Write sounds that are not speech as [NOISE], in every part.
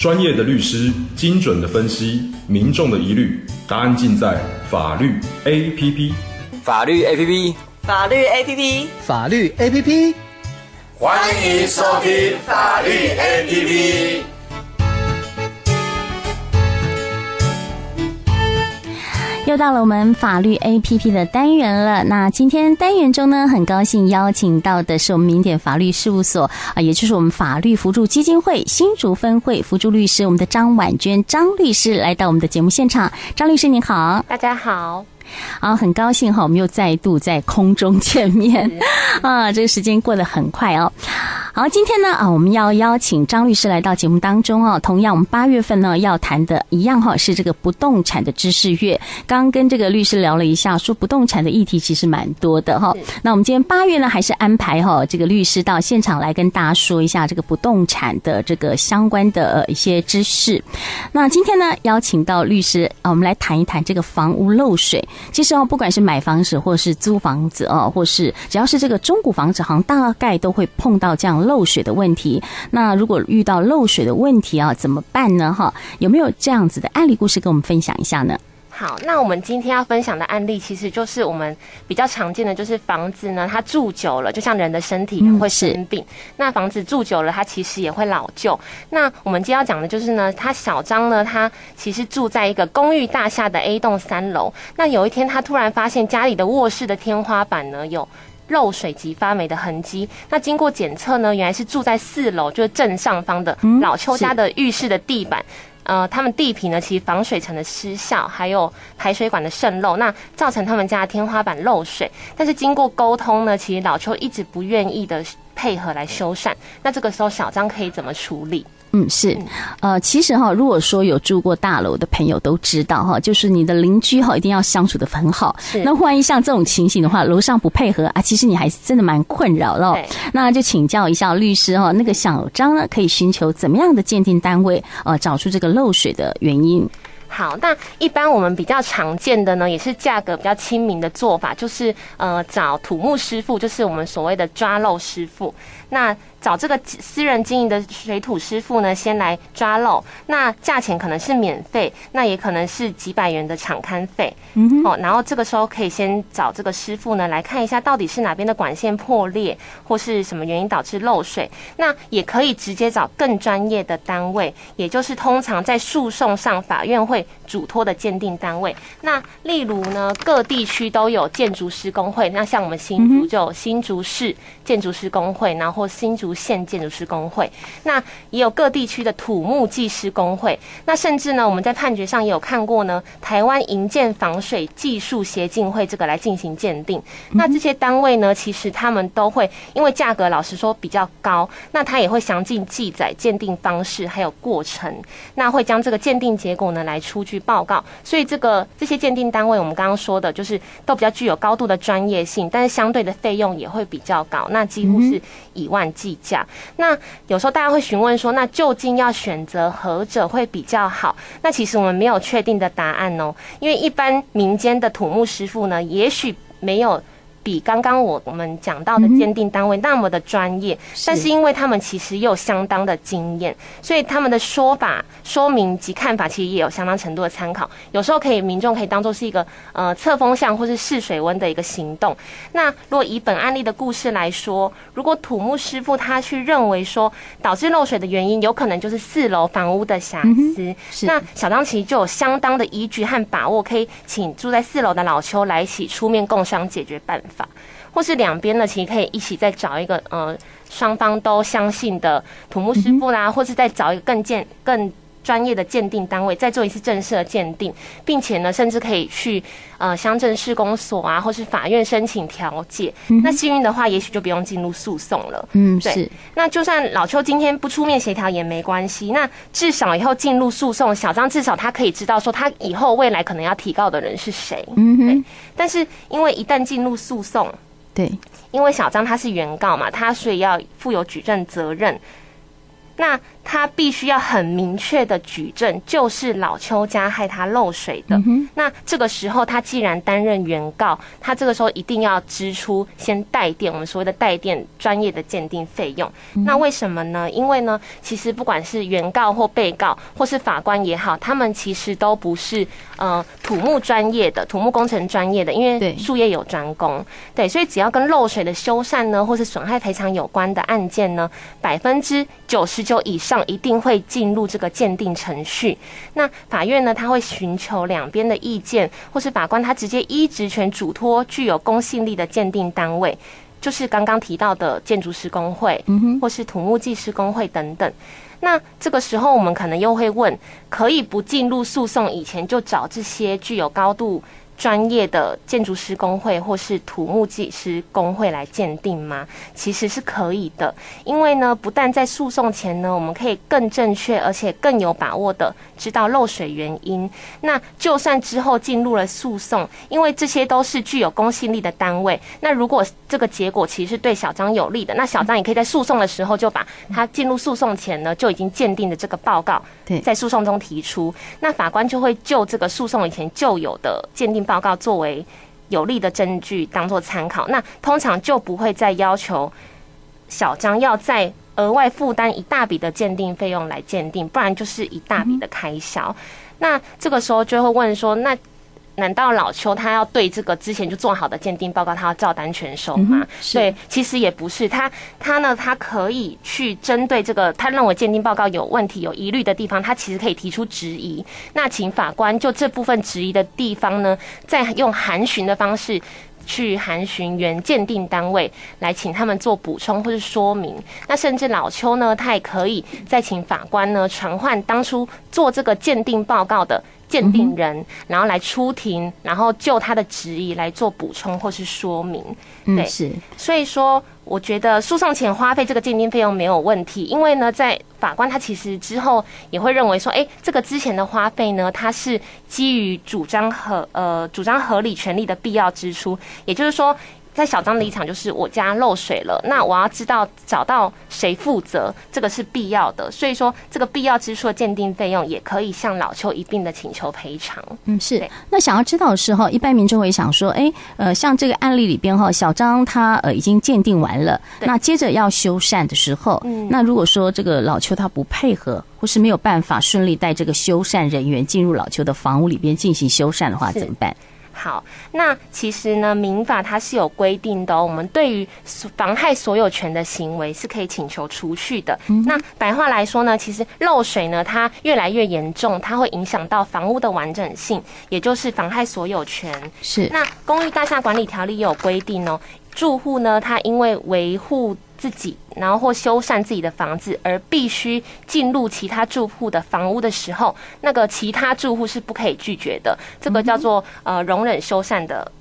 专业的律师，精准的分析，民众的疑虑，答案尽在法律 APP。法律 APP，法律 APP，法律 APP，欢迎收听法律 APP。又到了我们法律 APP 的单元了。那今天单元中呢，很高兴邀请到的是我们民典法律事务所啊，也就是我们法律辅助基金会新竹分会辅助律师，我们的张婉娟张律师来到我们的节目现场。张律师您好，大家好。啊，很高兴哈，我们又再度在空中 [LAUGHS] 见面啊，这个时间过得很快哦。好，今天呢啊，我们要邀请张律师来到节目当中哦。同样，我们八月份呢要谈的一样哈，是这个不动产的知识月。刚跟这个律师聊了一下，说不动产的议题其实蛮多的哈。那我们今天八月呢，还是安排哈这个律师到现场来跟大家说一下这个不动产的这个相关的一些知识。那今天呢，邀请到律师啊，我们来谈一谈这个房屋漏水。其实哦，不管是买房子或是租房子哦，或是只要是这个中古房子，好像大概都会碰到这样漏水的问题，那如果遇到漏水的问题啊，怎么办呢？哈，有没有这样子的案例故事跟我们分享一下呢？好，那我们今天要分享的案例，其实就是我们比较常见的，就是房子呢，它住久了，就像人的身体会生病，嗯、那房子住久了，它其实也会老旧。那我们今天要讲的就是呢，他小张呢，他其实住在一个公寓大厦的 A 栋三楼，那有一天他突然发现家里的卧室的天花板呢有漏水及发霉的痕迹，那经过检测呢，原来是住在四楼，就是正上方的老邱家的浴室的地板，呃，他们地皮呢其实防水层的失效，还有排水管的渗漏，那造成他们家的天花板漏水。但是经过沟通呢，其实老邱一直不愿意的配合来修缮。那这个时候小张可以怎么处理？嗯，是，呃，其实哈，如果说有住过大楼的朋友都知道哈，就是你的邻居哈，一定要相处的很好。是，那万一像这种情形的话，楼上不配合啊，其实你还是真的蛮困扰的。对，那就请教一下律师哈，那个小张呢，可以寻求怎么样的鉴定单位，呃，找出这个漏水的原因？好，那一般我们比较常见的呢，也是价格比较亲民的做法，就是呃，找土木师傅，就是我们所谓的抓漏师傅。那找这个私人经营的水土师傅呢，先来抓漏，那价钱可能是免费，那也可能是几百元的场刊费。嗯，哦，然后这个时候可以先找这个师傅呢，来看一下到底是哪边的管线破裂，或是什么原因导致漏水。那也可以直接找更专业的单位，也就是通常在诉讼上法院会嘱托的鉴定单位。那例如呢，各地区都有建筑师工会，那像我们新竹就有新竹市建筑师工会，然后新竹县建筑师工会，那也有各地区的土木技师工会，那甚至呢，我们在判决上也有看过呢，台湾营建防水技术协进会这个来进行鉴定。那这些单位呢，其实他们都会因为价格老实说比较高，那他也会详尽记载鉴定方式还有过程，那会将这个鉴定结果呢来出具报告。所以这个这些鉴定单位，我们刚刚说的就是都比较具有高度的专业性，但是相对的费用也会比较高，那几乎是以万。计价，那有时候大家会询问说，那究竟要选择何者会比较好？那其实我们没有确定的答案哦，因为一般民间的土木师傅呢，也许没有。比刚刚我我们讲到的鉴定单位那么的专业，但是因为他们其实也有相当的经验，所以他们的说法、说明及看法其实也有相当程度的参考。有时候可以民众可以当做是一个呃测风向或是试水温的一个行动。那如果以本案例的故事来说，如果土木师傅他去认为说导致漏水的原因有可能就是四楼房屋的瑕疵，那小张其实就有相当的依据和把握，可以请住在四楼的老邱来一起出面共商解决办法。法，或是两边呢，其实可以一起再找一个呃，双方都相信的土木师傅啦，或是再找一个更健更专业的鉴定单位，再做一次正式的鉴定，并且呢，甚至可以去呃乡镇市公所啊，或是法院申请调解。那幸运的话，也许就不用进入诉讼了。嗯，对。是。那就算老邱今天不出面协调也没关系，那至少以后进入诉讼，小张至少他可以知道说他以后未来可能要提告的人是谁。嗯哼。但是因为一旦进入诉讼，对，因为小张他是原告嘛，他所以要负有举证责任。那他必须要很明确的举证，就是老邱家害他漏水的。嗯、那这个时候，他既然担任原告，他这个时候一定要支出先带电，我们所谓的带电专业的鉴定费用。嗯、那为什么呢？因为呢，其实不管是原告或被告，或是法官也好，他们其实都不是呃土木专业的、土木工程专业的，因为术业有专攻。对，所以只要跟漏水的修缮呢，或是损害赔偿有关的案件呢，百分之九十九以上一定会进入这个鉴定程序。那法院呢，他会寻求两边的意见，或是法官他直接依职权嘱托具有公信力的鉴定单位，就是刚刚提到的建筑施工会，或是土木技师工会等等。那这个时候，我们可能又会问：可以不进入诉讼以前就找这些具有高度专业的建筑师工会或是土木技师工会来鉴定吗？其实是可以的，因为呢，不但在诉讼前呢，我们可以更正确而且更有把握的知道漏水原因。那就算之后进入了诉讼，因为这些都是具有公信力的单位，那如果这个结果其实是对小张有利的，那小张也可以在诉讼的时候就把他进入诉讼前呢就已经鉴定的这个报告，在诉讼中提出，那法官就会就这个诉讼以前就有的鉴定。报告作为有力的证据当做参考，那通常就不会再要求小张要再额外负担一大笔的鉴定费用来鉴定，不然就是一大笔的开销。那这个时候就会问说，那。难道老邱他要对这个之前就做好的鉴定报告，他要照单全收吗？对，其实也不是。他他呢，他可以去针对这个他认为鉴定报告有问题、有疑虑的地方，他其实可以提出质疑。那请法官就这部分质疑的地方呢，再用函询的方式去函询原鉴定单位，来请他们做补充或是说明。那甚至老邱呢，他也可以再请法官呢传唤当初做这个鉴定报告的。鉴定人，然后来出庭，然后就他的质疑来做补充或是说明。对，是。所以说，我觉得诉讼前花费这个鉴定费用没有问题，因为呢，在法官他其实之后也会认为说，哎，这个之前的花费呢，它是基于主张合呃主张合理权利的必要支出，也就是说。在小张的立场就是我家漏水了，那我要知道找到谁负责，这个是必要的。所以说，这个必要支出的鉴定费用也可以向老邱一并的请求赔偿。嗯，是。那想要知道的是哈，一般民众会想说，哎，呃，像这个案例里边哈，小张他呃已经鉴定完了，那接着要修缮的时候，嗯，那如果说这个老邱他不配合，或是没有办法顺利带这个修缮人员进入老邱的房屋里边进行修缮的话，怎么办？好，那其实呢，民法它是有规定的哦。我们对于妨害所有权的行为是可以请求除去的。嗯、那白话来说呢，其实漏水呢，它越来越严重，它会影响到房屋的完整性，也就是妨害所有权。是。那公寓大厦管理条例也有规定哦，住户呢，他因为维护。自己，然后或修缮自己的房子，而必须进入其他住户的房屋的时候，那个其他住户是不可以拒绝的。这个叫做呃容忍修缮的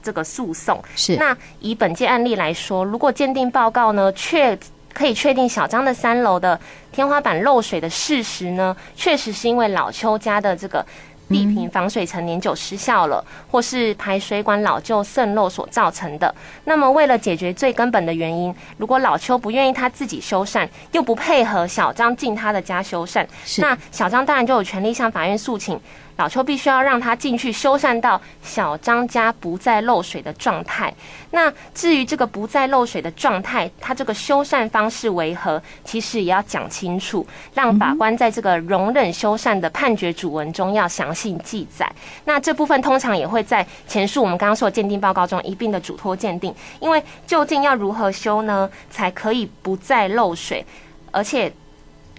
这个诉讼。是。那以本届案例来说，如果鉴定报告呢，确可以确定小张的三楼的天花板漏水的事实呢，确实是因为老邱家的这个。地坪防水层年久失效了，或是排水管老旧渗漏所造成的。那么，为了解决最根本的原因，如果老邱不愿意他自己修缮，又不配合小张进他的家修缮，那小张当然就有权利向法院诉请。老邱必须要让他进去修缮到小张家不再漏水的状态。那至于这个不再漏水的状态，他这个修缮方式为何，其实也要讲清楚，让法官在这个容忍修缮的判决主文中要详细记载。那这部分通常也会在前述我们刚刚说的鉴定报告中一并的嘱托鉴定。因为究竟要如何修呢，才可以不再漏水，而且。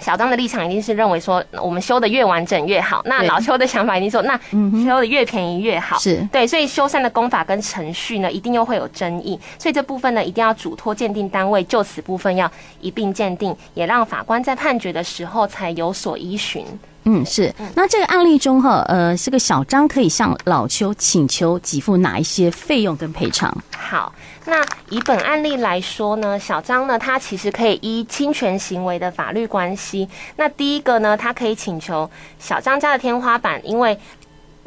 小张的立场一定是认为说，我们修的越完整越好。那老邱的想法一定说，那修的越便宜越好。是对，所以修缮的功法跟程序呢，一定又会有争议。所以这部分呢，一定要嘱托鉴定单位就此部分要一并鉴定，也让法官在判决的时候才有所依循。嗯，是。那这个案例中哈，呃，这个小张可以向老邱请求给付哪一些费用跟赔偿？好。那以本案例来说呢，小张呢，他其实可以依侵权行为的法律关系。那第一个呢，他可以请求小张家的天花板，因为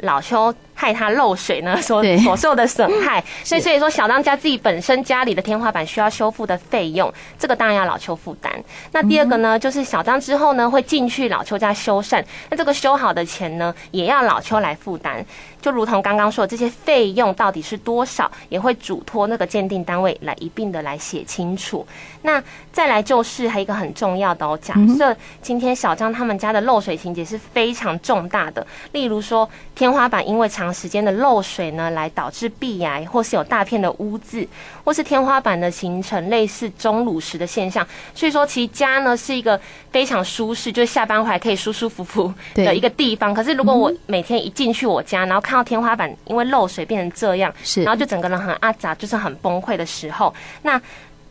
老邱害它漏水呢所所受的损害。[LAUGHS] 所以所以说，小张家自己本身家里的天花板需要修复的费用，这个当然要老邱负担。那第二个呢，就是小张之后呢会进去老邱家修缮，那这个修好的钱呢，也要老邱来负担。就如同刚刚说的，这些费用到底是多少，也会嘱托那个鉴定单位来一并的来写清楚。那再来就是还有一个很重要的哦，假设今天小张他们家的漏水情节是非常重大的，例如说天花板因为长时间的漏水呢，来导致壁癌，或是有大片的污渍，或是天花板的形成类似钟乳石的现象。所以说，其家呢是一个非常舒适，就是下班回来可以舒舒服服的一个地方。可是如果我每天一进去我家，然后看到天花板因为漏水变成这样，是，然后就整个人很阿杂，就是很崩溃的时候，那。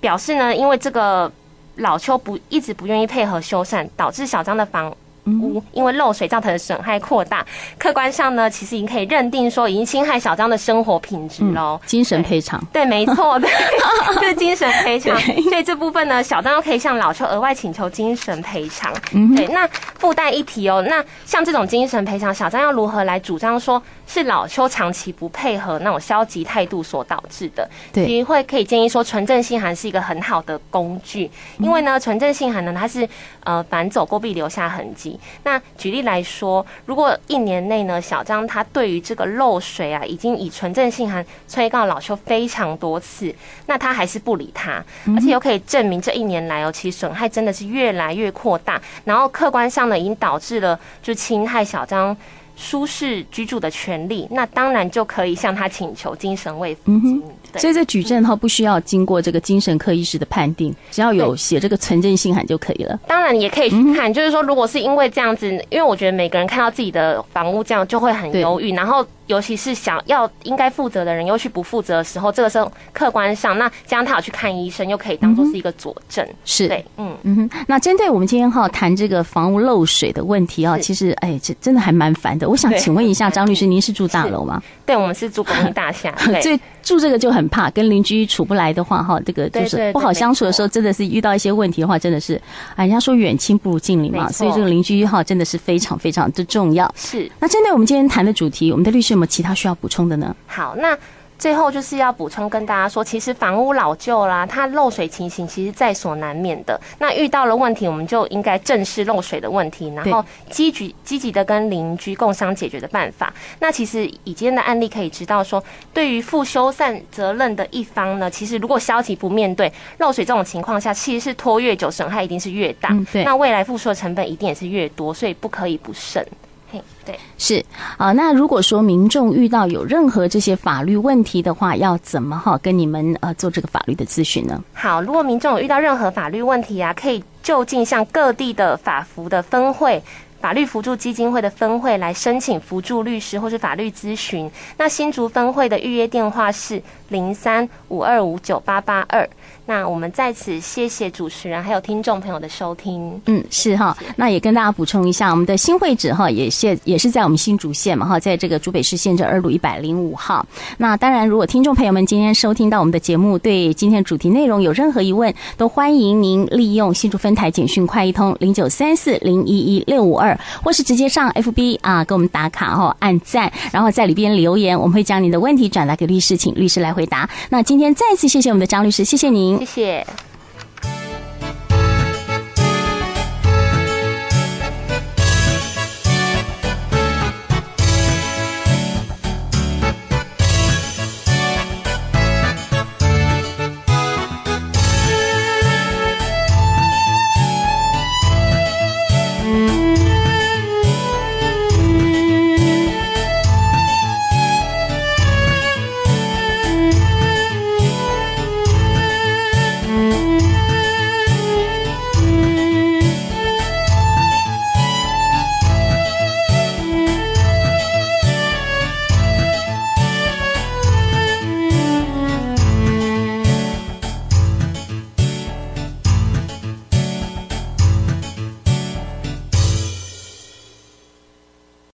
表示呢，因为这个老邱不一直不愿意配合修缮，导致小张的房屋因为漏水造成的损害扩大。客观上呢，其实已经可以认定说已经侵害小张的生活品质喽。精神赔偿，对，[LAUGHS] 没错，对，[LAUGHS] 就是精神赔偿。[LAUGHS] 所以这部分呢，小张又可以向老邱额外请求精神赔偿。对，那附带一提哦，那像这种精神赔偿，小张要如何来主张说？是老邱长期不配合那种消极态度所导致的。对，其实会可以建议说，纯正信函是一个很好的工具，因为呢，纯正信函呢，它是呃反走过必留下痕迹。那举例来说，如果一年内呢，小张他对于这个漏水啊，已经以纯正信函催告老邱非常多次，那他还是不理他，而且又可以证明这一年来哦，其实损害真的是越来越扩大，然后客观上呢，已经导致了就侵害小张。舒适居住的权利，那当然就可以向他请求精神慰抚金。所以这举证哈不需要经过这个精神科医师的判定，只要有写这个存证信函就可以了。当然也可以去看，就是说如果是因为这样子，因为我觉得每个人看到自己的房屋这样就会很忧郁，然后。尤其是想要应该负责的人又去不负责的时候，这个时候客观上，那这样他有去看医生，又可以当做是一个佐证。是对，嗯嗯哼。那针对我们今天哈谈这个房屋漏水的问题啊，其实哎，这真的还蛮烦的。我想请问一下张律师，[LAUGHS] 您是住大楼吗？对，我们是住公寓大厦。[LAUGHS] 对，住这个就很怕跟邻居处不来的话哈，这个就是不好相处的时候，真的是遇到一些问题的话，真的是，啊，人家说远亲不如近邻嘛，所以这个邻居哈真的是非常非常的重要。是。那针对我们今天谈的主题，我们的律师。有没有其他需要补充的呢？好，那最后就是要补充跟大家说，其实房屋老旧啦，它漏水情形其实在所难免的。那遇到了问题，我们就应该正视漏水的问题，然后积极积极的跟邻居共商解决的办法。那其实以今天的案例可以知道说，对于负修缮责任的一方呢，其实如果消极不面对漏水这种情况下，其实是拖越久，损害一定是越大。嗯，对。那未来付出的成本一定也是越多，所以不可以不慎。嘿，对，是啊。那如果说民众遇到有任何这些法律问题的话，要怎么哈跟你们呃做这个法律的咨询呢？好，如果民众有遇到任何法律问题啊，可以就近向各地的法服的分会、法律辅助基金会的分会来申请辅助律师或是法律咨询。那新竹分会的预约电话是零三五二五九八八二。那我们在此谢谢主持人还有听众朋友的收听。嗯，是哈。那也跟大家补充一下，我们的新会址哈也现也是在我们新竹县嘛哈，在这个竹北市县政二路一百零五号。那当然，如果听众朋友们今天收听到我们的节目，对今天主题内容有任何疑问，都欢迎您利用新竹分台简讯快易通零九三四零一一六五二，或是直接上 FB 啊给我们打卡哈按赞，然后在里边留言，我们会将您的问题转达给律师，请律师来回答。那今天再次谢谢我们的张律师，谢谢您。谢谢。